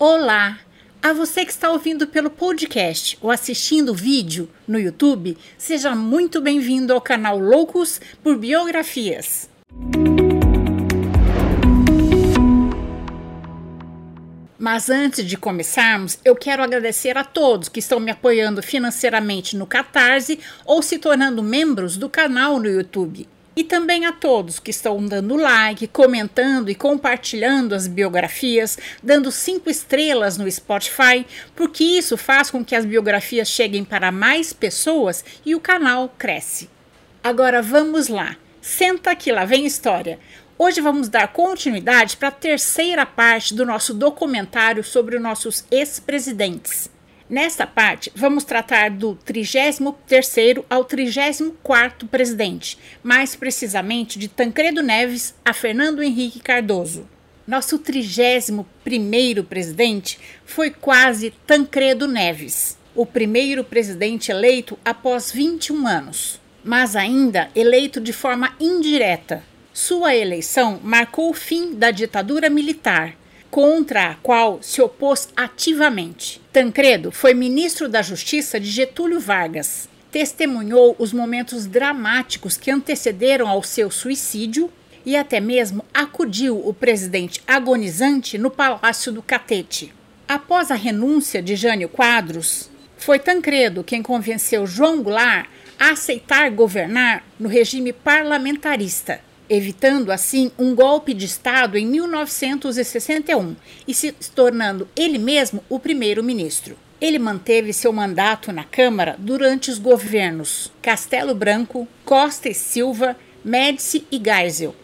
Olá! A você que está ouvindo pelo podcast ou assistindo o vídeo no YouTube, seja muito bem-vindo ao canal Loucos por Biografias. Mas antes de começarmos, eu quero agradecer a todos que estão me apoiando financeiramente no Catarse ou se tornando membros do canal no YouTube. E também a todos que estão dando like, comentando e compartilhando as biografias, dando cinco estrelas no Spotify, porque isso faz com que as biografias cheguem para mais pessoas e o canal cresce. Agora vamos lá. Senta que lá vem história. Hoje vamos dar continuidade para a terceira parte do nosso documentário sobre os nossos ex-presidentes. Nesta parte, vamos tratar do 33º ao 34º presidente, mais precisamente de Tancredo Neves a Fernando Henrique Cardoso. Nosso 31º presidente foi quase Tancredo Neves, o primeiro presidente eleito após 21 anos, mas ainda eleito de forma indireta. Sua eleição marcou o fim da ditadura militar contra a qual se opôs ativamente. Tancredo foi ministro da Justiça de Getúlio Vargas. Testemunhou os momentos dramáticos que antecederam ao seu suicídio e até mesmo acudiu o presidente agonizante no Palácio do Catete. Após a renúncia de Jânio Quadros, foi Tancredo quem convenceu João Goulart a aceitar governar no regime parlamentarista evitando assim um golpe de Estado em 1961 e se tornando ele mesmo o primeiro-ministro. Ele manteve seu mandato na Câmara durante os governos Castelo Branco, Costa e Silva, Médici e Geisel.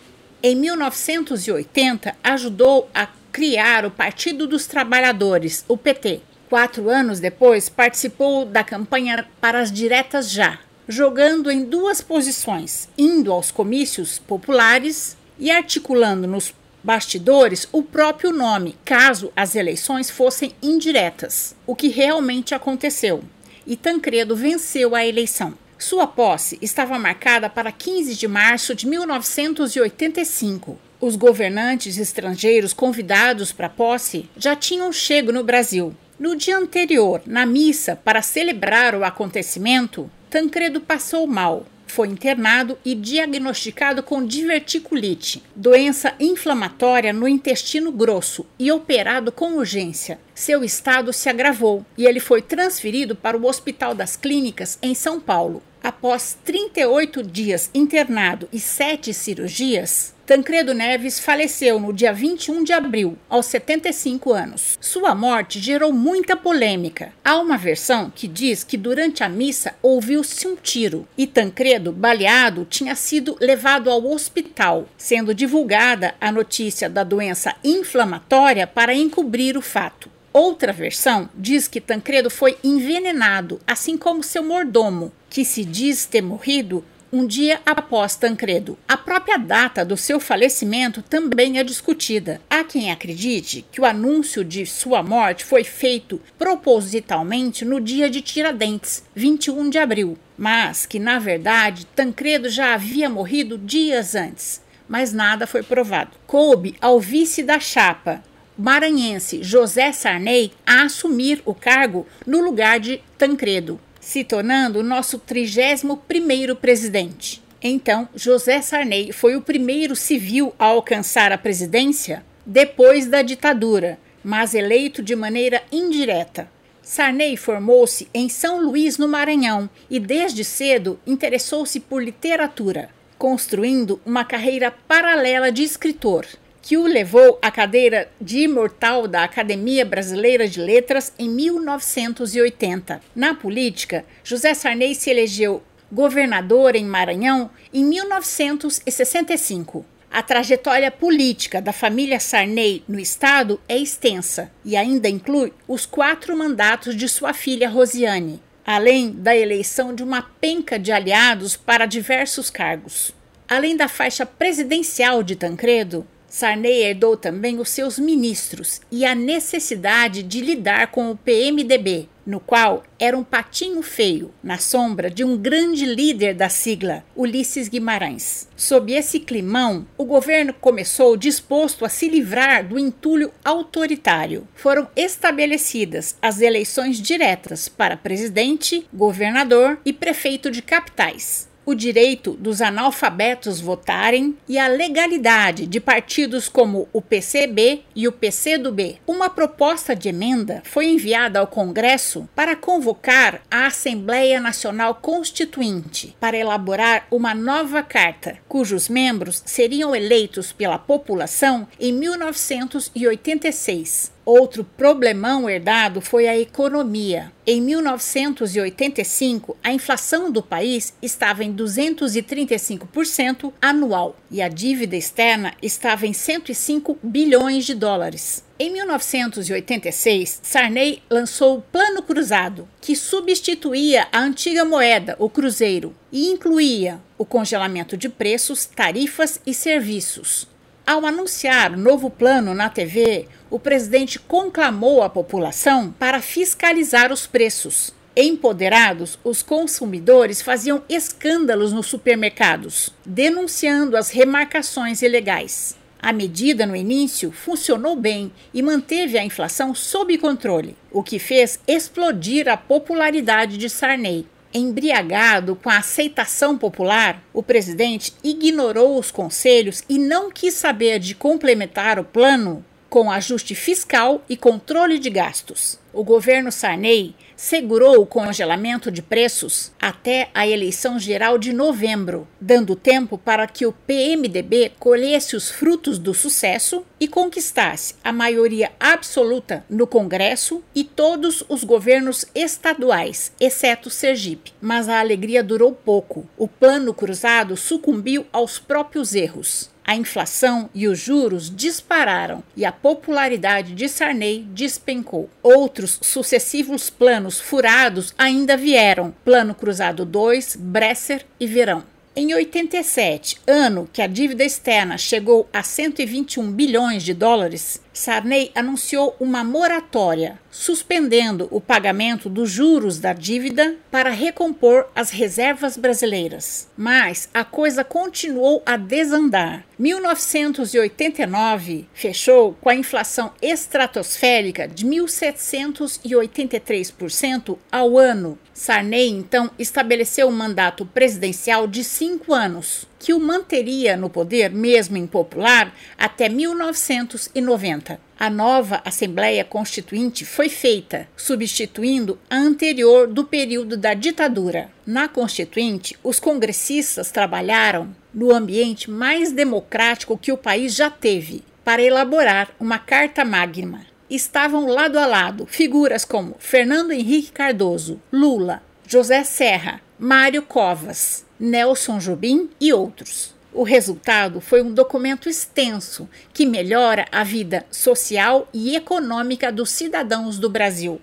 Em 1980, ajudou a criar o Partido dos Trabalhadores, o PT. Quatro anos depois, participou da campanha para as diretas já, jogando em duas posições, indo aos comícios populares e articulando nos bastidores o próprio nome, caso as eleições fossem indiretas, o que realmente aconteceu. E Tancredo venceu a eleição. Sua posse estava marcada para 15 de março de 1985. Os governantes estrangeiros convidados para a posse já tinham chego no Brasil. No dia anterior, na missa para celebrar o acontecimento, Tancredo passou mal. Foi internado e diagnosticado com diverticulite, doença inflamatória no intestino grosso, e operado com urgência. Seu estado se agravou e ele foi transferido para o Hospital das Clínicas em São Paulo. Após 38 dias internado e sete cirurgias, Tancredo Neves faleceu no dia 21 de abril, aos 75 anos. Sua morte gerou muita polêmica. Há uma versão que diz que durante a missa ouviu-se um tiro e Tancredo, baleado, tinha sido levado ao hospital, sendo divulgada a notícia da doença inflamatória para encobrir o fato. Outra versão diz que Tancredo foi envenenado, assim como seu mordomo, que se diz ter morrido um dia após Tancredo. A própria data do seu falecimento também é discutida. Há quem acredite que o anúncio de sua morte foi feito propositalmente no dia de Tiradentes, 21 de abril, mas que na verdade Tancredo já havia morrido dias antes. Mas nada foi provado. Coube ao vice da chapa, maranhense José Sarney a assumir o cargo no lugar de Tancredo, se tornando o nosso 31º presidente. Então, José Sarney foi o primeiro civil a alcançar a presidência depois da ditadura, mas eleito de maneira indireta. Sarney formou-se em São Luís, no Maranhão, e desde cedo interessou-se por literatura, construindo uma carreira paralela de escritor que o levou à cadeira de imortal da Academia Brasileira de Letras em 1980. Na política, José Sarney se elegeu governador em Maranhão em 1965. A trajetória política da família Sarney no estado é extensa e ainda inclui os quatro mandatos de sua filha Rosiane, além da eleição de uma penca de aliados para diversos cargos. Além da faixa presidencial de Tancredo, Sarney herdou também os seus ministros e a necessidade de lidar com o PMDB, no qual era um patinho feio, na sombra de um grande líder da sigla, Ulisses Guimarães. Sob esse climão, o governo começou disposto a se livrar do entulho autoritário. Foram estabelecidas as eleições diretas para presidente, governador e prefeito de capitais o direito dos analfabetos votarem e a legalidade de partidos como o PCB e o PCdoB. Uma proposta de emenda foi enviada ao Congresso para convocar a Assembleia Nacional Constituinte para elaborar uma nova carta, cujos membros seriam eleitos pela população em 1986. Outro problemão herdado foi a economia. Em 1985, a inflação do país estava em 235% anual e a dívida externa estava em 105 bilhões de dólares. Em 1986, Sarney lançou o Plano Cruzado, que substituía a antiga moeda, o cruzeiro, e incluía o congelamento de preços, tarifas e serviços. Ao anunciar o novo plano na TV, o presidente conclamou a população para fiscalizar os preços. Empoderados, os consumidores faziam escândalos nos supermercados, denunciando as remarcações ilegais. A medida, no início, funcionou bem e manteve a inflação sob controle, o que fez explodir a popularidade de Sarney. Embriagado com a aceitação popular, o presidente ignorou os conselhos e não quis saber de complementar o plano com ajuste fiscal e controle de gastos. O governo Sarney segurou o congelamento de preços até a eleição geral de novembro, dando tempo para que o PMDB colhesse os frutos do sucesso e conquistasse a maioria absoluta no Congresso e todos os governos estaduais, exceto Sergipe. Mas a alegria durou pouco. O plano cruzado sucumbiu aos próprios erros. A inflação e os juros dispararam e a popularidade de Sarney despencou. Outros sucessivos planos furados ainda vieram: Plano Cruzado 2, Bresser e Verão. Em 87, ano que a dívida externa chegou a 121 bilhões de dólares, Sarney anunciou uma moratória, suspendendo o pagamento dos juros da dívida para recompor as reservas brasileiras. Mas a coisa continuou a desandar. 1989 fechou com a inflação estratosférica de 1.783% ao ano. Sarney então estabeleceu um mandato presidencial de cinco anos, que o manteria no poder, mesmo impopular, até 1990. A nova Assembleia Constituinte foi feita, substituindo a anterior do período da ditadura. Na Constituinte, os congressistas trabalharam no ambiente mais democrático que o país já teve para elaborar uma Carta Magna. Estavam lado a lado figuras como Fernando Henrique Cardoso, Lula, José Serra, Mário Covas, Nelson Jobim e outros. O resultado foi um documento extenso que melhora a vida social e econômica dos cidadãos do Brasil.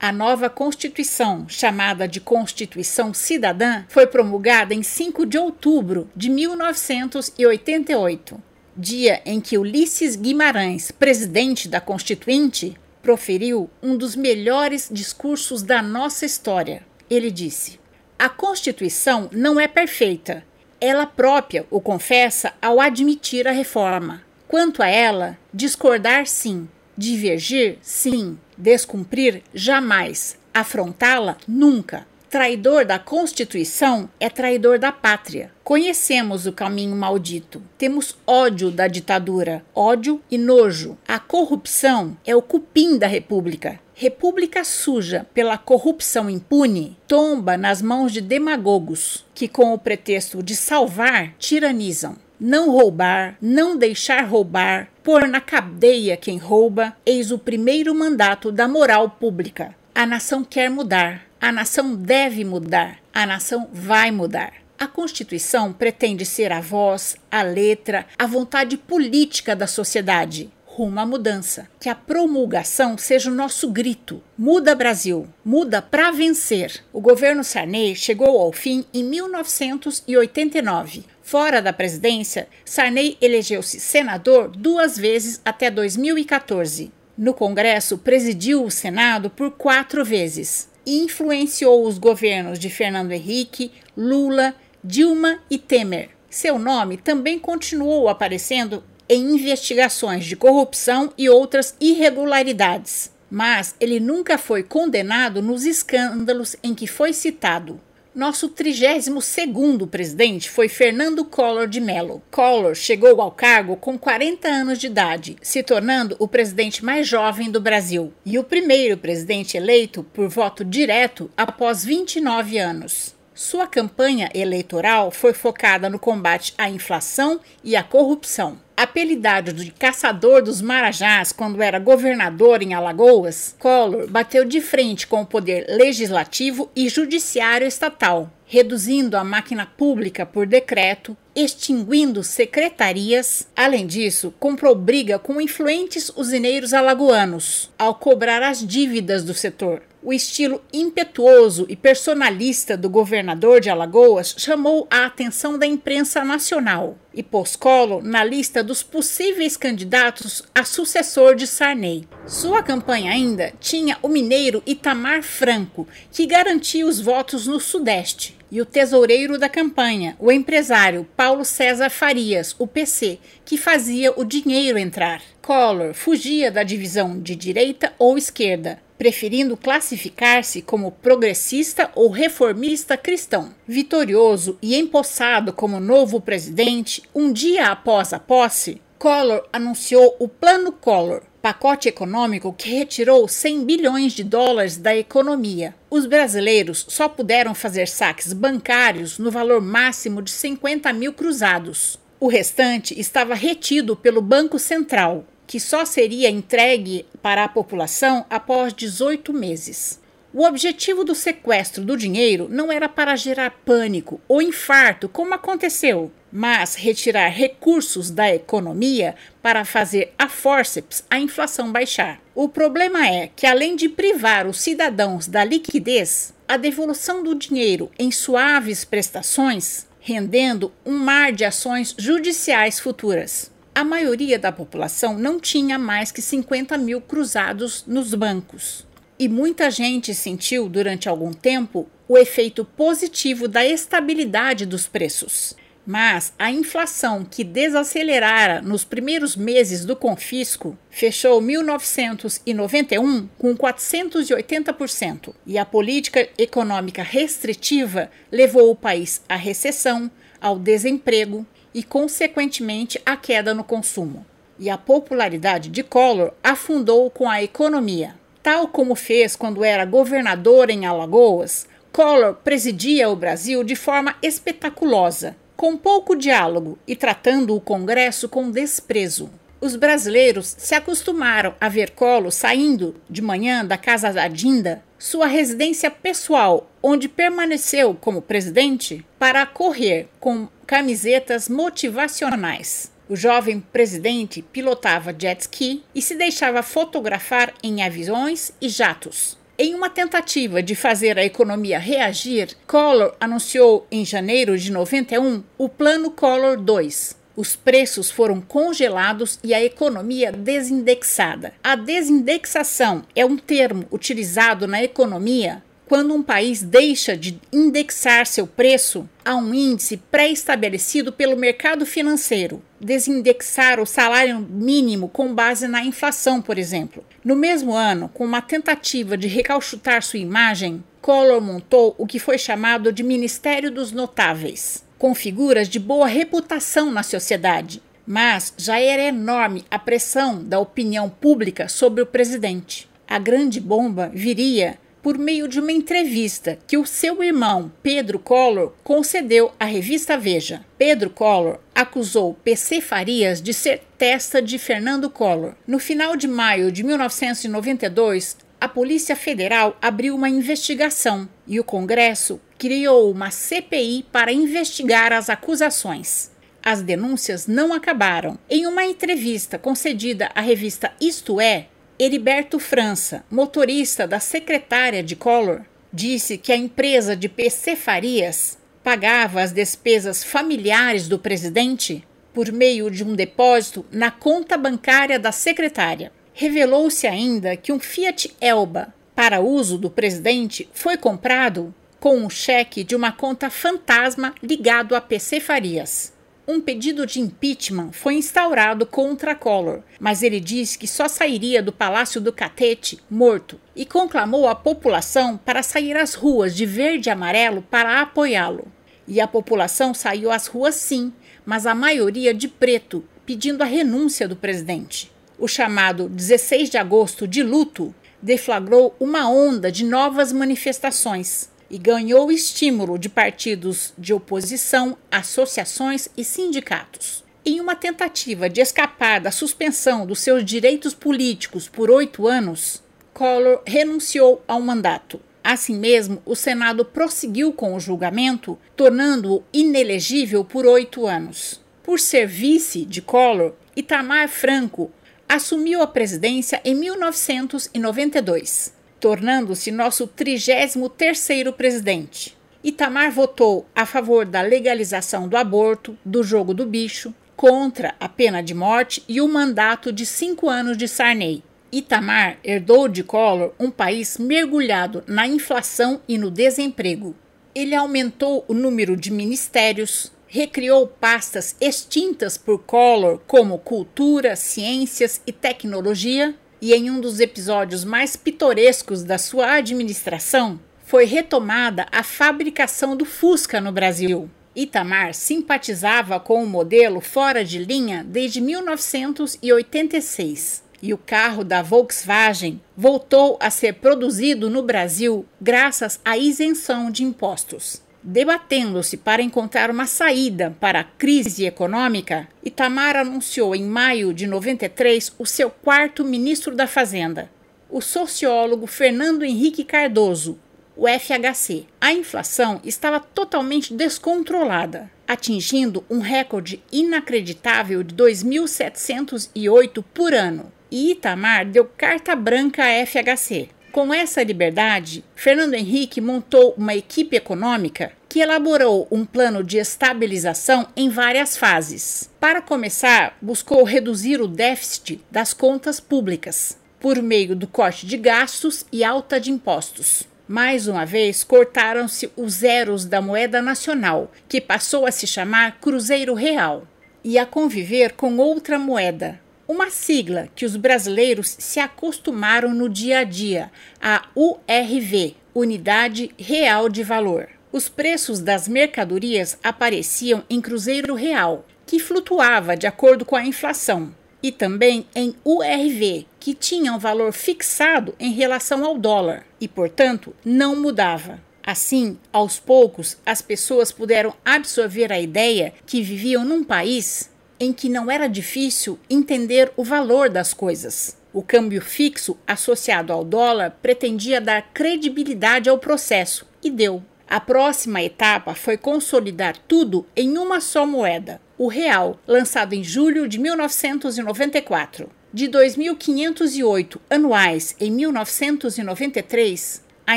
A nova Constituição, chamada de Constituição Cidadã, foi promulgada em 5 de outubro de 1988, dia em que Ulisses Guimarães, presidente da Constituinte, proferiu um dos melhores discursos da nossa história. Ele disse: a Constituição não é perfeita. Ela própria o confessa ao admitir a reforma. Quanto a ela, discordar sim, divergir sim, descumprir jamais, afrontá-la nunca. Traidor da Constituição é traidor da pátria. Conhecemos o caminho maldito. Temos ódio da ditadura, ódio e nojo. A corrupção é o cupim da República. República suja pela corrupção impune tomba nas mãos de demagogos que, com o pretexto de salvar, tiranizam. Não roubar, não deixar roubar, pôr na cadeia quem rouba, eis o primeiro mandato da moral pública. A nação quer mudar, a nação deve mudar, a nação vai mudar. A Constituição pretende ser a voz, a letra, a vontade política da sociedade rumo à mudança. Que a promulgação seja o nosso grito. Muda Brasil, muda para vencer. O governo Sarney chegou ao fim em 1989. Fora da presidência, Sarney elegeu-se senador duas vezes até 2014. No Congresso, presidiu o Senado por quatro vezes e influenciou os governos de Fernando Henrique, Lula, Dilma e Temer. Seu nome também continuou aparecendo em investigações de corrupção e outras irregularidades, mas ele nunca foi condenado nos escândalos em que foi citado. Nosso 32º presidente foi Fernando Collor de Mello. Collor chegou ao cargo com 40 anos de idade, se tornando o presidente mais jovem do Brasil e o primeiro presidente eleito por voto direto após 29 anos. Sua campanha eleitoral foi focada no combate à inflação e à corrupção. Apelidado de caçador dos Marajás quando era governador em Alagoas, Collor bateu de frente com o poder legislativo e judiciário estatal, reduzindo a máquina pública por decreto, extinguindo secretarias. Além disso, comprou briga com influentes usineiros alagoanos ao cobrar as dívidas do setor. O estilo impetuoso e personalista do governador de Alagoas chamou a atenção da imprensa nacional e pôs Collor na lista dos possíveis candidatos a sucessor de Sarney. Sua campanha ainda tinha o mineiro Itamar Franco, que garantia os votos no Sudeste, e o tesoureiro da campanha, o empresário Paulo César Farias, o PC, que fazia o dinheiro entrar. Collor fugia da divisão de direita ou esquerda, preferindo classificar-se como progressista ou reformista cristão. Vitorioso e empossado como novo presidente, um dia após a posse, Collor anunciou o Plano Collor, pacote econômico que retirou 100 bilhões de dólares da economia. Os brasileiros só puderam fazer saques bancários no valor máximo de 50 mil cruzados. O restante estava retido pelo Banco Central, que só seria entregue para a população após 18 meses. O objetivo do sequestro do dinheiro não era para gerar pânico ou infarto, como aconteceu, mas retirar recursos da economia para fazer a forceps a inflação baixar. O problema é que, além de privar os cidadãos da liquidez, a devolução do dinheiro em suaves prestações, rendendo um mar de ações judiciais futuras a maioria da população não tinha mais que 50 mil cruzados nos bancos. E muita gente sentiu durante algum tempo o efeito positivo da estabilidade dos preços. Mas a inflação que desacelerara nos primeiros meses do confisco fechou 1991 com 480% e a política econômica restritiva levou o país à recessão, ao desemprego e, consequentemente, a queda no consumo. E a popularidade de Collor afundou com a economia. Tal como fez quando era governador em Alagoas, Collor presidia o Brasil de forma espetaculosa, com pouco diálogo e tratando o Congresso com desprezo. Os brasileiros se acostumaram a ver Collor saindo de manhã da casa da Dinda, sua residência pessoal, onde permaneceu como presidente, para correr com camisetas motivacionais. O jovem presidente pilotava jet ski e se deixava fotografar em aviões e jatos. Em uma tentativa de fazer a economia reagir, Collor anunciou em janeiro de 91 o Plano Collor 2. Os preços foram congelados e a economia desindexada. A desindexação é um termo utilizado na economia quando um país deixa de indexar seu preço a um índice pré-estabelecido pelo mercado financeiro, desindexar o salário mínimo com base na inflação, por exemplo. No mesmo ano, com uma tentativa de recalchutar sua imagem, Collor montou o que foi chamado de Ministério dos Notáveis, com figuras de boa reputação na sociedade. Mas já era enorme a pressão da opinião pública sobre o presidente. A grande bomba viria por meio de uma entrevista que o seu irmão Pedro Collor concedeu à revista Veja. Pedro Collor acusou PC Farias de ser testa de Fernando Collor. No final de maio de 1992, a Polícia Federal abriu uma investigação e o Congresso criou uma CPI para investigar as acusações. As denúncias não acabaram. Em uma entrevista concedida à revista Isto É, Heriberto França, motorista da secretária de Collor, disse que a empresa de PC Farias pagava as despesas familiares do presidente por meio de um depósito na conta bancária da secretária. Revelou-se ainda que um Fiat Elba para uso do presidente foi comprado com um cheque de uma conta fantasma ligado a PC Farias. Um pedido de impeachment foi instaurado contra Collor, mas ele disse que só sairia do Palácio do Catete morto e conclamou a população para sair às ruas de verde e amarelo para apoiá-lo. E a população saiu às ruas sim, mas a maioria de preto, pedindo a renúncia do presidente. O chamado 16 de agosto de luto deflagrou uma onda de novas manifestações e ganhou estímulo de partidos de oposição, associações e sindicatos. Em uma tentativa de escapar da suspensão dos seus direitos políticos por oito anos, Collor renunciou ao mandato. Assim mesmo, o Senado prosseguiu com o julgamento, tornando-o inelegível por oito anos. Por ser vice de Collor, Itamar Franco assumiu a presidência em 1992, tornando-se nosso 33º presidente. Itamar votou a favor da legalização do aborto, do jogo do bicho, contra a pena de morte e o mandato de cinco anos de Sarney. Itamar herdou de Collor um país mergulhado na inflação e no desemprego. Ele aumentou o número de ministérios, recriou pastas extintas por Collor, como cultura, ciências e tecnologia, e em um dos episódios mais pitorescos da sua administração, foi retomada a fabricação do Fusca no Brasil. Itamar simpatizava com o modelo fora de linha desde 1986 e o carro da Volkswagen voltou a ser produzido no Brasil graças à isenção de impostos. Debatendo-se para encontrar uma saída para a crise econômica, Itamar anunciou em maio de 93 o seu quarto ministro da Fazenda, o sociólogo Fernando Henrique Cardoso, o FHC. A inflação estava totalmente descontrolada, atingindo um recorde inacreditável de 2.708 por ano e Itamar deu carta branca à FHC. Com essa liberdade, Fernando Henrique montou uma equipe econômica que elaborou um plano de estabilização em várias fases. Para começar, buscou reduzir o déficit das contas públicas por meio do corte de gastos e alta de impostos. Mais uma vez, cortaram-se os zeros da moeda nacional, que passou a se chamar Cruzeiro Real, e a conviver com outra moeda, uma sigla que os brasileiros se acostumaram no dia a dia, a URV Unidade Real de Valor. Os preços das mercadorias apareciam em Cruzeiro Real, que flutuava de acordo com a inflação, e também em URV, que tinha um valor fixado em relação ao dólar e, portanto, não mudava. Assim, aos poucos, as pessoas puderam absorver a ideia que viviam num país em que não era difícil entender o valor das coisas. O câmbio fixo associado ao dólar pretendia dar credibilidade ao processo e deu. A próxima etapa foi consolidar tudo em uma só moeda, o real, lançado em julho de 1994. De 2.508 anuais em 1993, a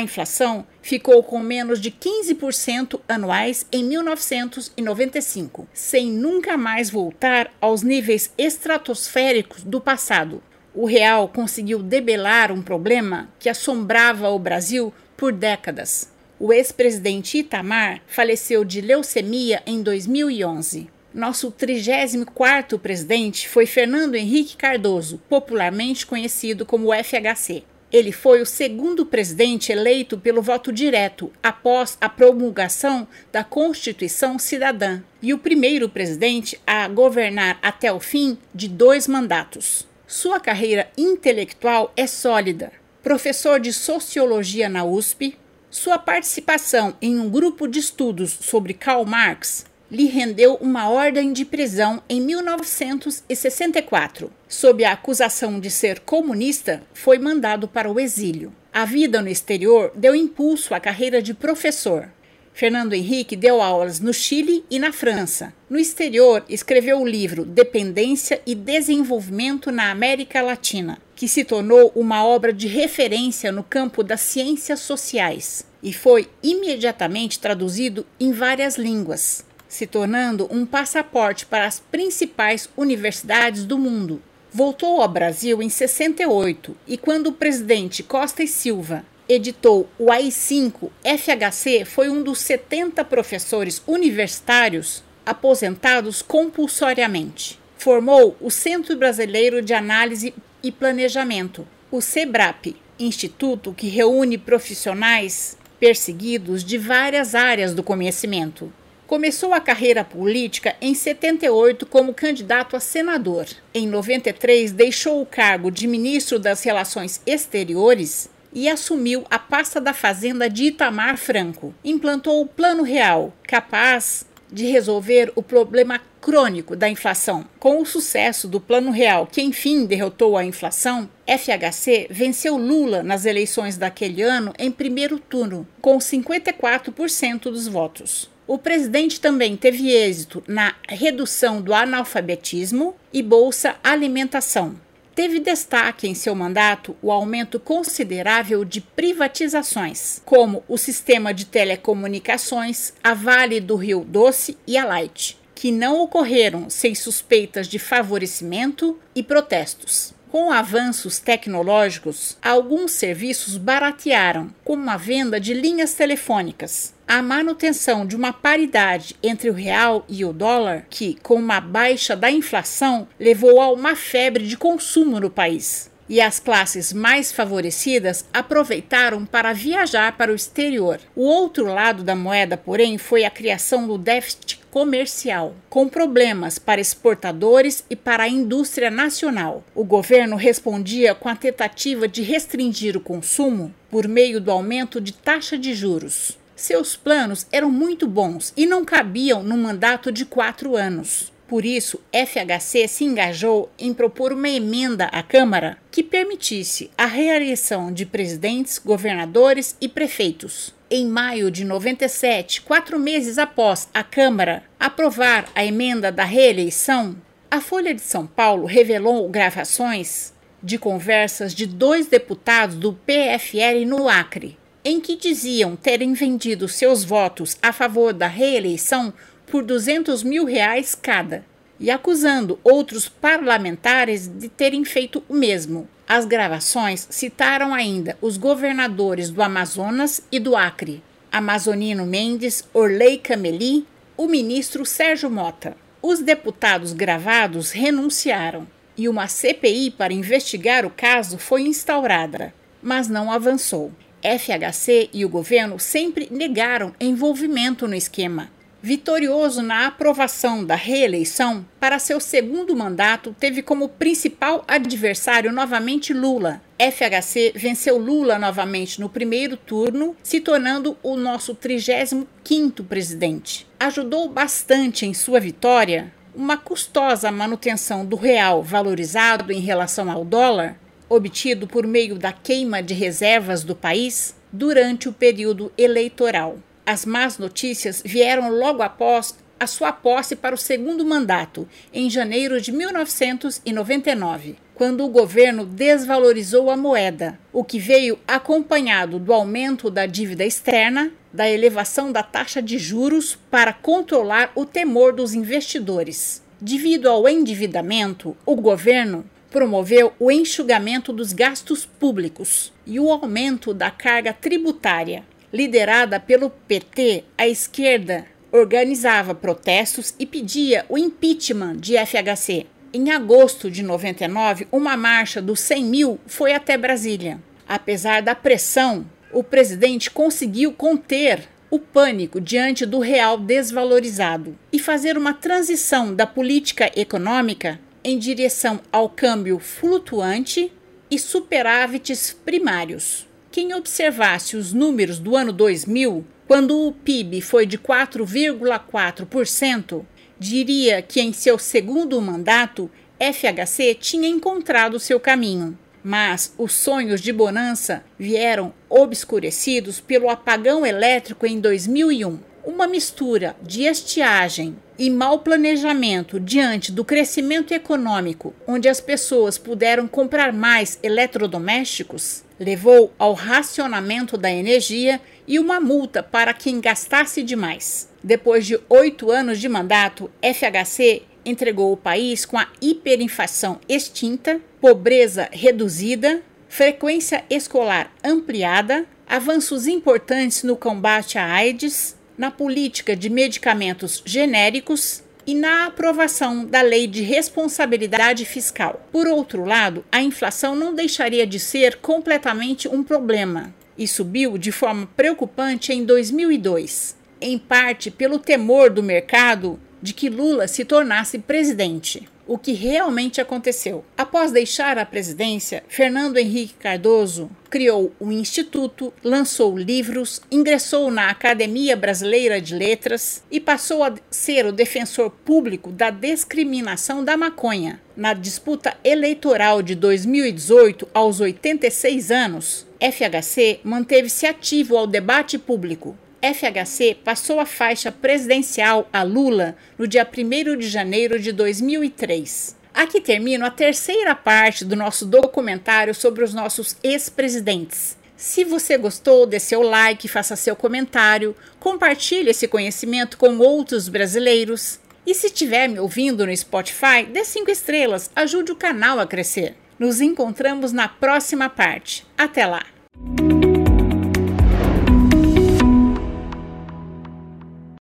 inflação ficou com menos de 15% anuais em 1995, sem nunca mais voltar aos níveis estratosféricos do passado. O real conseguiu debelar um problema que assombrava o Brasil por décadas. O ex-presidente Itamar faleceu de leucemia em 2011. Nosso 34º presidente foi Fernando Henrique Cardoso, popularmente conhecido como FHC. Ele foi o segundo presidente eleito pelo voto direto após a promulgação da Constituição Cidadã e o primeiro presidente a governar até o fim de dois mandatos. Sua carreira intelectual é sólida. Professor de sociologia na USP, sua participação em um grupo de estudos sobre Karl Marx lhe rendeu uma ordem de prisão em 1964. Sob a acusação de ser comunista, foi mandado para o exílio. A vida no exterior deu impulso à carreira de professor. Fernando Henrique deu aulas no Chile e na França. No exterior, escreveu o livro Dependência e Desenvolvimento na América Latina, que se tornou uma obra de referência no campo das ciências sociais e foi imediatamente traduzido em várias línguas, se tornando um passaporte para as principais universidades do mundo. Voltou ao Brasil em 68 e, quando o presidente Costa e Silva editou o AI-5, FHC foi um dos 70 professores universitários aposentados compulsoriamente. Formou o Centro Brasileiro de Análise e Planejamento, o SEBRAP, instituto que reúne profissionais perseguidos de várias áreas do conhecimento. Começou a carreira política em 78 como candidato a senador. Em 93, deixou o cargo de ministro das Relações Exteriores e assumiu a pasta da Fazenda de Itamar Franco. Implantou o Plano Real, capaz de resolver o problema crônico da inflação. Com o sucesso do Plano Real, que enfim derrotou a inflação, FHC venceu Lula nas eleições daquele ano em primeiro turno, com 54% dos votos. O presidente também teve êxito na redução do analfabetismo e Bolsa Alimentação. Teve destaque em seu mandato o aumento considerável de privatizações, como o sistema de telecomunicações, a Vale do Rio Doce e a Light, que não ocorreram sem suspeitas de favorecimento e protestos. Com avanços tecnológicos, alguns serviços baratearam, como a venda de linhas telefônicas. A manutenção de uma paridade entre o real e o dólar, que, com uma baixa da inflação, levou a uma febre de consumo no país. E as classes mais favorecidas aproveitaram para viajar para o exterior. O outro lado da moeda, porém, foi a criação do déficit comercial, com problemas para exportadores e para a indústria nacional. O governo respondia com a tentativa de restringir o consumo por meio do aumento de taxa de juros. Seus planos eram muito bons e não cabiam num mandato de quatro anos. Por isso, FHC se engajou em propor uma emenda à Câmara que permitisse a reeleição de presidentes, governadores e prefeitos. Em maio de 97, quatro meses após a Câmara aprovar a emenda da reeleição, a Folha de São Paulo revelou gravações de conversas de dois deputados do PFL no Acre, em que diziam terem vendido seus votos a favor da reeleição por 200 mil reais cada, e acusando outros parlamentares de terem feito o mesmo. As gravações citaram ainda os governadores do Amazonas e do Acre, Amazonino Mendes, Orley Cameli, o ministro Sérgio Mota. Os deputados gravados renunciaram e uma CPI para investigar o caso foi instaurada, mas não avançou. FHC e o governo sempre negaram envolvimento no esquema Vitorioso na aprovação da reeleição, para seu segundo mandato, teve como principal adversário novamente Lula. FHC venceu Lula novamente no primeiro turno, se tornando o nosso 35º presidente. Ajudou bastante em sua vitória uma custosa manutenção do real valorizado em relação ao dólar, obtido por meio da queima de reservas do país durante o período eleitoral. As más notícias vieram logo após a sua posse para o segundo mandato, em janeiro de 1999, quando o governo desvalorizou a moeda, o que veio acompanhado do aumento da dívida externa, da elevação da taxa de juros para controlar o temor dos investidores. Devido ao endividamento, o governo promoveu o enxugamento dos gastos públicos e o aumento da carga tributária, liderada pelo PT, a esquerda organizava protestos e pedia o impeachment de FHC. Em agosto de 99, uma marcha dos 100 mil foi até Brasília. Apesar da pressão, o presidente conseguiu conter o pânico diante do real desvalorizado e fazer uma transição da política econômica em direção ao câmbio flutuante e superávites primários. Quem observasse os números do ano 2000, quando o PIB foi de 4,4%, diria que em seu segundo mandato, FHC tinha encontrado seu caminho. Mas os sonhos de bonança vieram obscurecidos pelo apagão elétrico em 2001. Uma mistura de estiagem e mau planejamento diante do crescimento econômico, onde as pessoas puderam comprar mais eletrodomésticos, levou ao racionamento da energia e uma multa para quem gastasse demais. Depois de oito anos de mandato, FHC entregou o país com a hiperinflação extinta, pobreza reduzida, frequência escolar ampliada, avanços importantes no combate à AIDS, na política de medicamentos genéricos e na aprovação da Lei de Responsabilidade Fiscal. Por outro lado, a inflação não deixaria de ser completamente um problema e subiu de forma preocupante em 2002, em parte pelo temor do mercado de que Lula se tornasse presidente o que realmente aconteceu. Após deixar a presidência, Fernando Henrique Cardoso criou o Instituto, lançou livros, ingressou na Academia Brasileira de Letras e passou a ser o defensor público da discriminação da maconha. Na disputa eleitoral de 2018, aos 86 anos, FHC manteve-se ativo ao debate público, FHC passou a faixa presidencial a Lula no dia 1 de janeiro de 2003. Aqui termino a terceira parte do nosso documentário sobre os nossos ex-presidentes. Se você gostou, dê seu like, faça seu comentário, compartilhe esse conhecimento com outros brasileiros. E se estiver me ouvindo no Spotify, dê cinco estrelas, ajude o canal a crescer. Nos encontramos na próxima parte. Até lá!